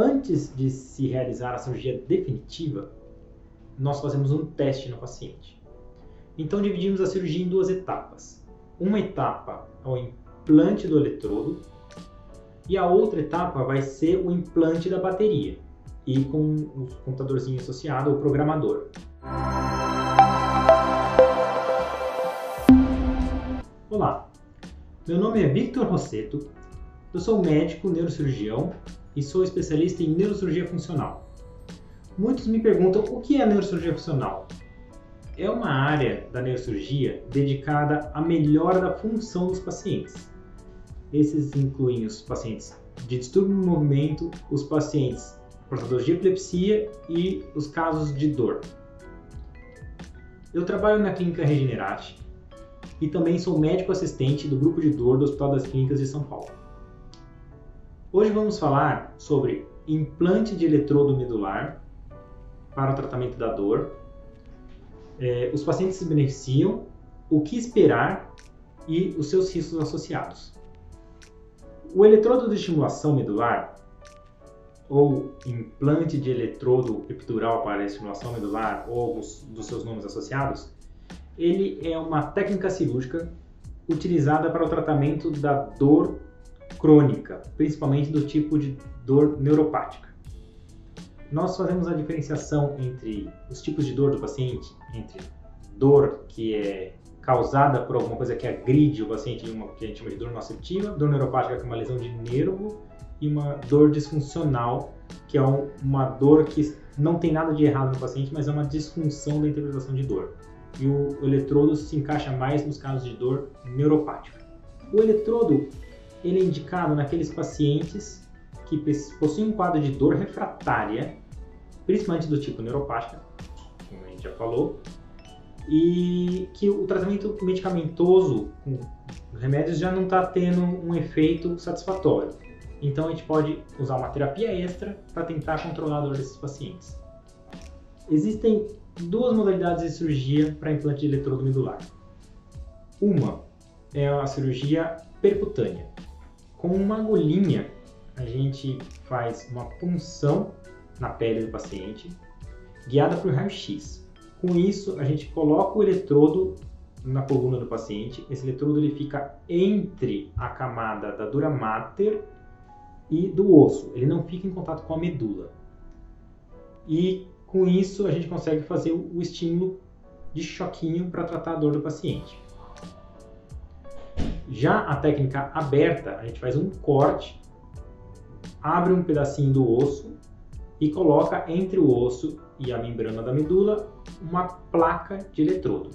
Antes de se realizar a cirurgia definitiva, nós fazemos um teste no paciente. Então dividimos a cirurgia em duas etapas. Uma etapa é o implante do eletrodo e a outra etapa vai ser o implante da bateria e com o computadorzinho associado, o programador. Olá, meu nome é Victor Rosseto, eu sou médico neurocirurgião e sou especialista em neurocirurgia funcional. Muitos me perguntam o que é neurocirurgia funcional. É uma área da neurocirurgia dedicada à melhora da função dos pacientes. Esses incluem os pacientes de distúrbio do movimento, os pacientes portadores de epilepsia e os casos de dor. Eu trabalho na clínica Regenerate e também sou médico assistente do grupo de dor do Hospital das Clínicas de São Paulo. Hoje vamos falar sobre implante de eletrodo medular para o tratamento da dor, é, os pacientes se beneficiam, o que esperar e os seus riscos associados. O eletrodo de estimulação medular ou implante de eletrodo epidural para estimulação medular ou alguns dos seus nomes associados, ele é uma técnica cirúrgica utilizada para o tratamento da dor crônica, principalmente do tipo de dor neuropática. Nós fazemos a diferenciação entre os tipos de dor do paciente, entre dor que é causada por alguma coisa que agride o paciente, que a gente chama de dor nocitiva, dor neuropática que é uma lesão de nervo e uma dor disfuncional, que é uma dor que não tem nada de errado no paciente, mas é uma disfunção da interpretação de dor. E o eletrodo se encaixa mais nos casos de dor neuropática. O eletrodo ele é indicado naqueles pacientes que possuem um quadro de dor refratária, principalmente do tipo neuropática, como a gente já falou, e que o tratamento medicamentoso com remédios já não está tendo um efeito satisfatório. Então a gente pode usar uma terapia extra para tentar controlar a dor desses pacientes. Existem duas modalidades de cirurgia para implante de eletrodo medular. Uma é a cirurgia percutânea, com uma agulhinha, a gente faz uma punção na pele do paciente, guiada por raio-x. Com isso, a gente coloca o eletrodo na coluna do paciente. Esse eletrodo ele fica entre a camada da dura mater e do osso. Ele não fica em contato com a medula. E com isso, a gente consegue fazer o estímulo de choquinho para tratar a dor do paciente. Já a técnica aberta, a gente faz um corte, abre um pedacinho do osso e coloca entre o osso e a membrana da medula uma placa de eletrodo.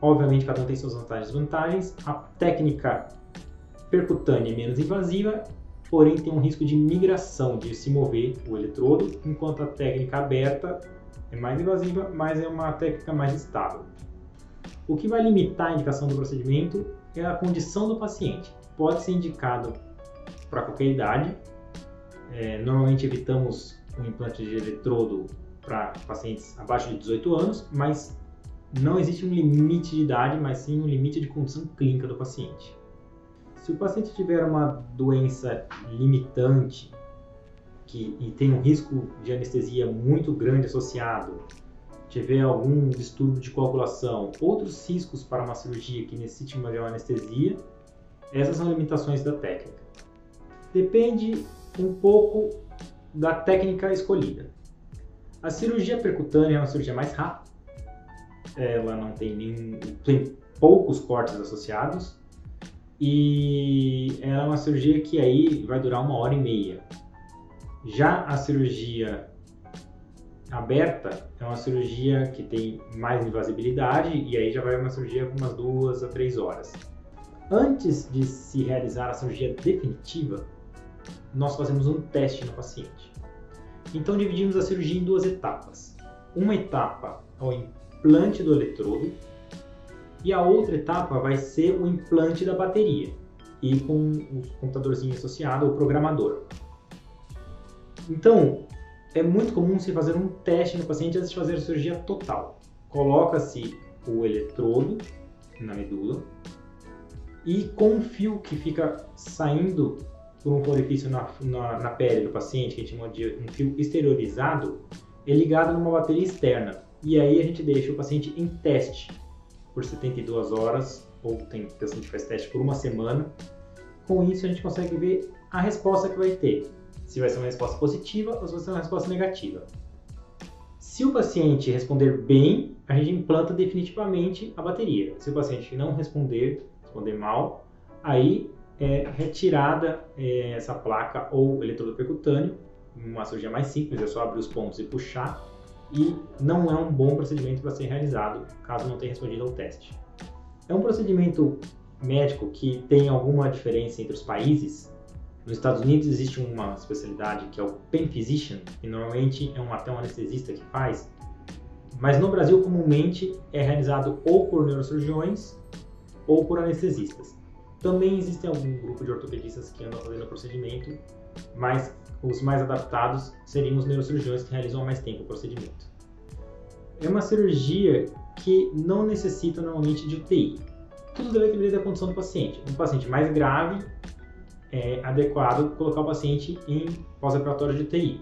Obviamente, cada um tem suas vantagens e desvantagens. A técnica percutânea é menos invasiva, porém tem um risco de migração, de se mover o eletrodo, enquanto a técnica aberta é mais invasiva, mas é uma técnica mais estável. O que vai limitar a indicação do procedimento é a condição do paciente. Pode ser indicado para qualquer idade. É, normalmente evitamos um implante de eletrodo para pacientes abaixo de 18 anos, mas não existe um limite de idade, mas sim um limite de condição clínica do paciente. Se o paciente tiver uma doença limitante que, e tem um risco de anestesia muito grande associado, tiver algum distúrbio de coagulação, outros riscos para uma cirurgia que necessite de uma anestesia, essas são limitações da técnica. Depende um pouco da técnica escolhida. A cirurgia percutânea é uma cirurgia mais rápida, ela não tem nenhum, tem poucos cortes associados e ela é uma cirurgia que aí vai durar uma hora e meia. Já a cirurgia aberta é uma cirurgia que tem mais invasibilidade e aí já vai uma cirurgia com umas duas a três horas. Antes de se realizar a cirurgia definitiva, nós fazemos um teste no paciente. Então dividimos a cirurgia em duas etapas. Uma etapa é o implante do eletrodo e a outra etapa vai ser o implante da bateria e com o computadorzinho associado, o programador. Então, é muito comum se fazer um teste no paciente antes de fazer a cirurgia total. Coloca-se o eletrodo na medula e com um fio que fica saindo por um orifício na, na, na, pele do paciente, que a gente chama de um fio exteriorizado, é ligado numa bateria externa. E aí a gente deixa o paciente em teste por 72 horas, ou tem pessoa que faz teste por uma semana. Com isso a gente consegue ver a resposta que vai ter. Se vai ser uma resposta positiva ou se vai ser uma resposta negativa. Se o paciente responder bem, a gente implanta definitivamente a bateria. Se o paciente não responder, responder mal, aí é retirada é, essa placa ou eletrodo percutâneo, uma cirurgia mais simples, é só abrir os pontos e puxar, e não é um bom procedimento para ser realizado caso não tenha respondido ao teste. É um procedimento médico que tem alguma diferença entre os países. Nos Estados Unidos existe uma especialidade que é o Pain Physician, que normalmente é um, até um anestesista que faz, mas no Brasil comumente é realizado ou por neurocirurgiões ou por anestesistas. Também existem algum grupo de ortopedistas que andam fazendo o procedimento, mas os mais adaptados seriam os neurocirurgiões que realizam há mais tempo o procedimento. É uma cirurgia que não necessita normalmente de UTI. Tudo deve depender da condição do paciente. Um paciente mais grave é adequado colocar o paciente em pós-operatório de UTI.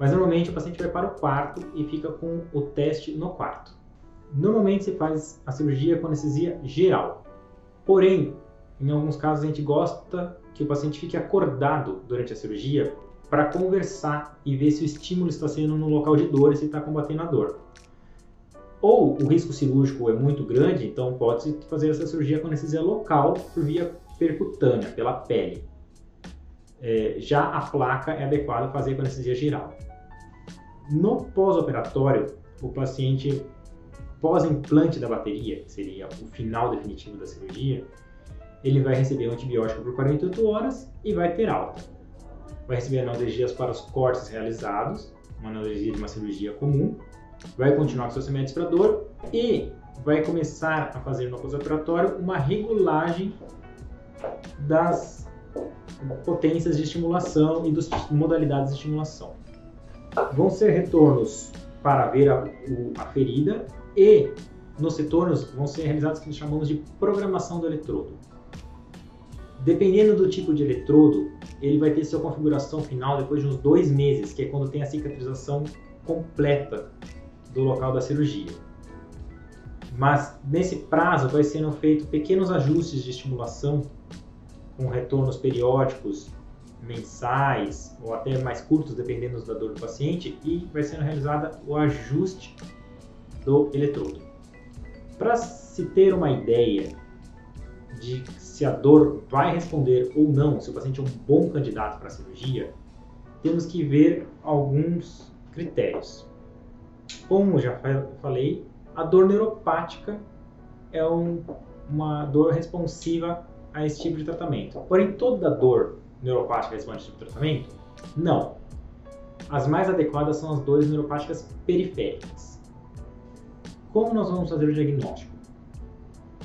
Mas normalmente o paciente vai para o quarto e fica com o teste no quarto. Normalmente se faz a cirurgia com anestesia geral. Porém, em alguns casos, a gente gosta que o paciente fique acordado durante a cirurgia para conversar e ver se o estímulo está sendo no local de dor e se está combatendo a dor. Ou o risco cirúrgico é muito grande, então pode-se fazer essa cirurgia com anestesia local por via percutânea, pela pele. É, já a placa é adequada fazer com anestesia geral. No pós-operatório, o paciente pós-implante da bateria, que seria o final definitivo da cirurgia, ele vai receber um antibiótico por 48 horas e vai ter alta. Vai receber analgesias para os cortes realizados, uma analgesia de uma cirurgia comum, vai continuar com seus remédios para dor e vai começar a fazer no pós-operatório uma regulagem das potências de estimulação e das modalidades de estimulação. Vão ser retornos para ver a, a ferida e nos retornos vão ser realizados o que chamamos de programação do eletrodo. Dependendo do tipo de eletrodo, ele vai ter sua configuração final depois de uns dois meses, que é quando tem a cicatrização completa do local da cirurgia. Mas nesse prazo vai sendo feito pequenos ajustes de estimulação com retornos periódicos mensais ou até mais curtos, dependendo da dor do paciente, e vai sendo realizada o ajuste do eletrodo. Para se ter uma ideia de se a dor vai responder ou não, se o paciente é um bom candidato para a cirurgia, temos que ver alguns critérios. Como já falei, a dor neuropática é um, uma dor responsiva a esse tipo de tratamento. Porém, toda dor neuropática responde a esse tipo de tratamento? Não. As mais adequadas são as dores neuropáticas periféricas. Como nós vamos fazer o diagnóstico?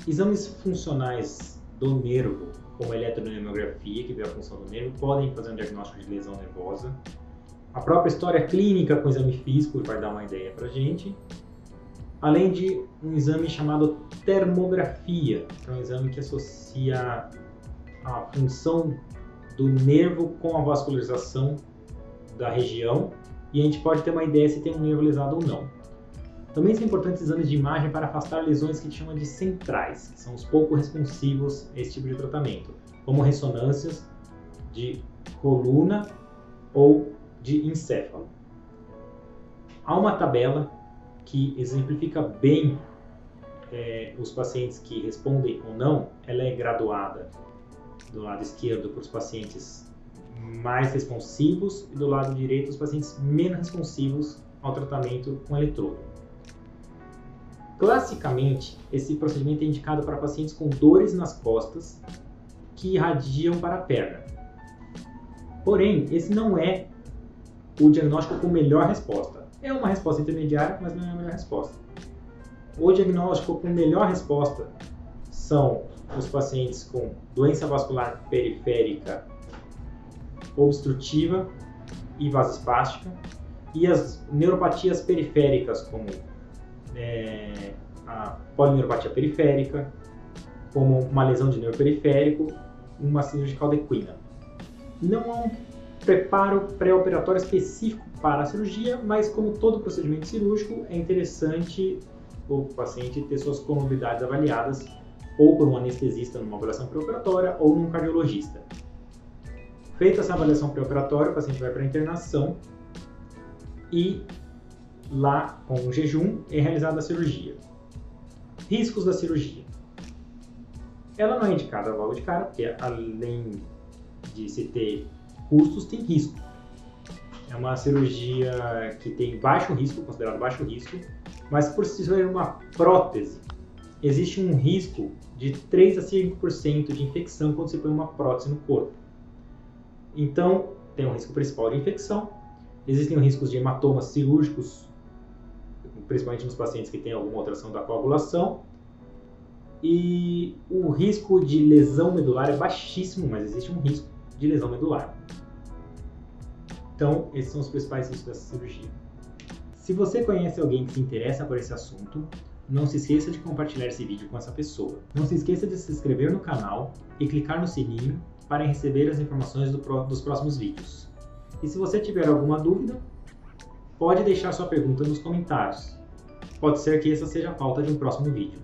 Exames funcionais do nervo, como a eletroneurografia, que vê a função do nervo, podem fazer um diagnóstico de lesão nervosa. A própria história clínica com exame físico vai dar uma ideia para gente. Além de um exame chamado termografia, que é um exame que associa a função do nervo com a vascularização da região e a gente pode ter uma ideia se tem um nervo lesado ou não. Também são importantes exames de imagem para afastar lesões que a gente chama de centrais, que são os pouco responsivos a esse tipo de tratamento, como ressonâncias de coluna ou de encéfalo. Há uma tabela que exemplifica bem é, os pacientes que respondem ou não, ela é graduada do lado esquerdo para os pacientes mais responsivos e do lado direito os pacientes menos responsivos ao tratamento com eletrodo. Classicamente, esse procedimento é indicado para pacientes com dores nas costas que irradiam para a perna. Porém, esse não é o diagnóstico com melhor resposta. É uma resposta intermediária, mas não é a melhor resposta. O diagnóstico com melhor resposta são os pacientes com doença vascular periférica obstrutiva e vasospástica e as neuropatias periféricas como é, a polineuropatia periférica, como uma lesão de nervo periférico, uma síndrome de caldequina. Não há um preparo pré-operatório específico para a cirurgia, mas como todo procedimento cirúrgico, é interessante o paciente ter suas comorbidades avaliadas ou por um anestesista numa avaliação pré-operatória ou num cardiologista. Feita essa avaliação pré-operatória, o paciente vai para a internação e lá, com o jejum, é realizada a cirurgia. Riscos da cirurgia. Ela não é indicada logo de cara, porque além de se ter custos, tem risco. É uma cirurgia que tem baixo risco, considerado baixo risco, mas por se ser uma prótese, existe um risco de 3 a 5% de infecção quando você põe uma prótese no corpo. Então, tem um risco principal de infecção, existem riscos de hematomas cirúrgicos, principalmente nos pacientes que têm alguma alteração da coagulação, e o risco de lesão medular é baixíssimo, mas existe um risco de lesão medular. Então, esses são os principais riscos dessa cirurgia. Se você conhece alguém que se interessa por esse assunto, não se esqueça de compartilhar esse vídeo com essa pessoa. Não se esqueça de se inscrever no canal e clicar no sininho para receber as informações do, dos próximos vídeos. E se você tiver alguma dúvida, pode deixar sua pergunta nos comentários. Pode ser que essa seja a pauta de um próximo vídeo.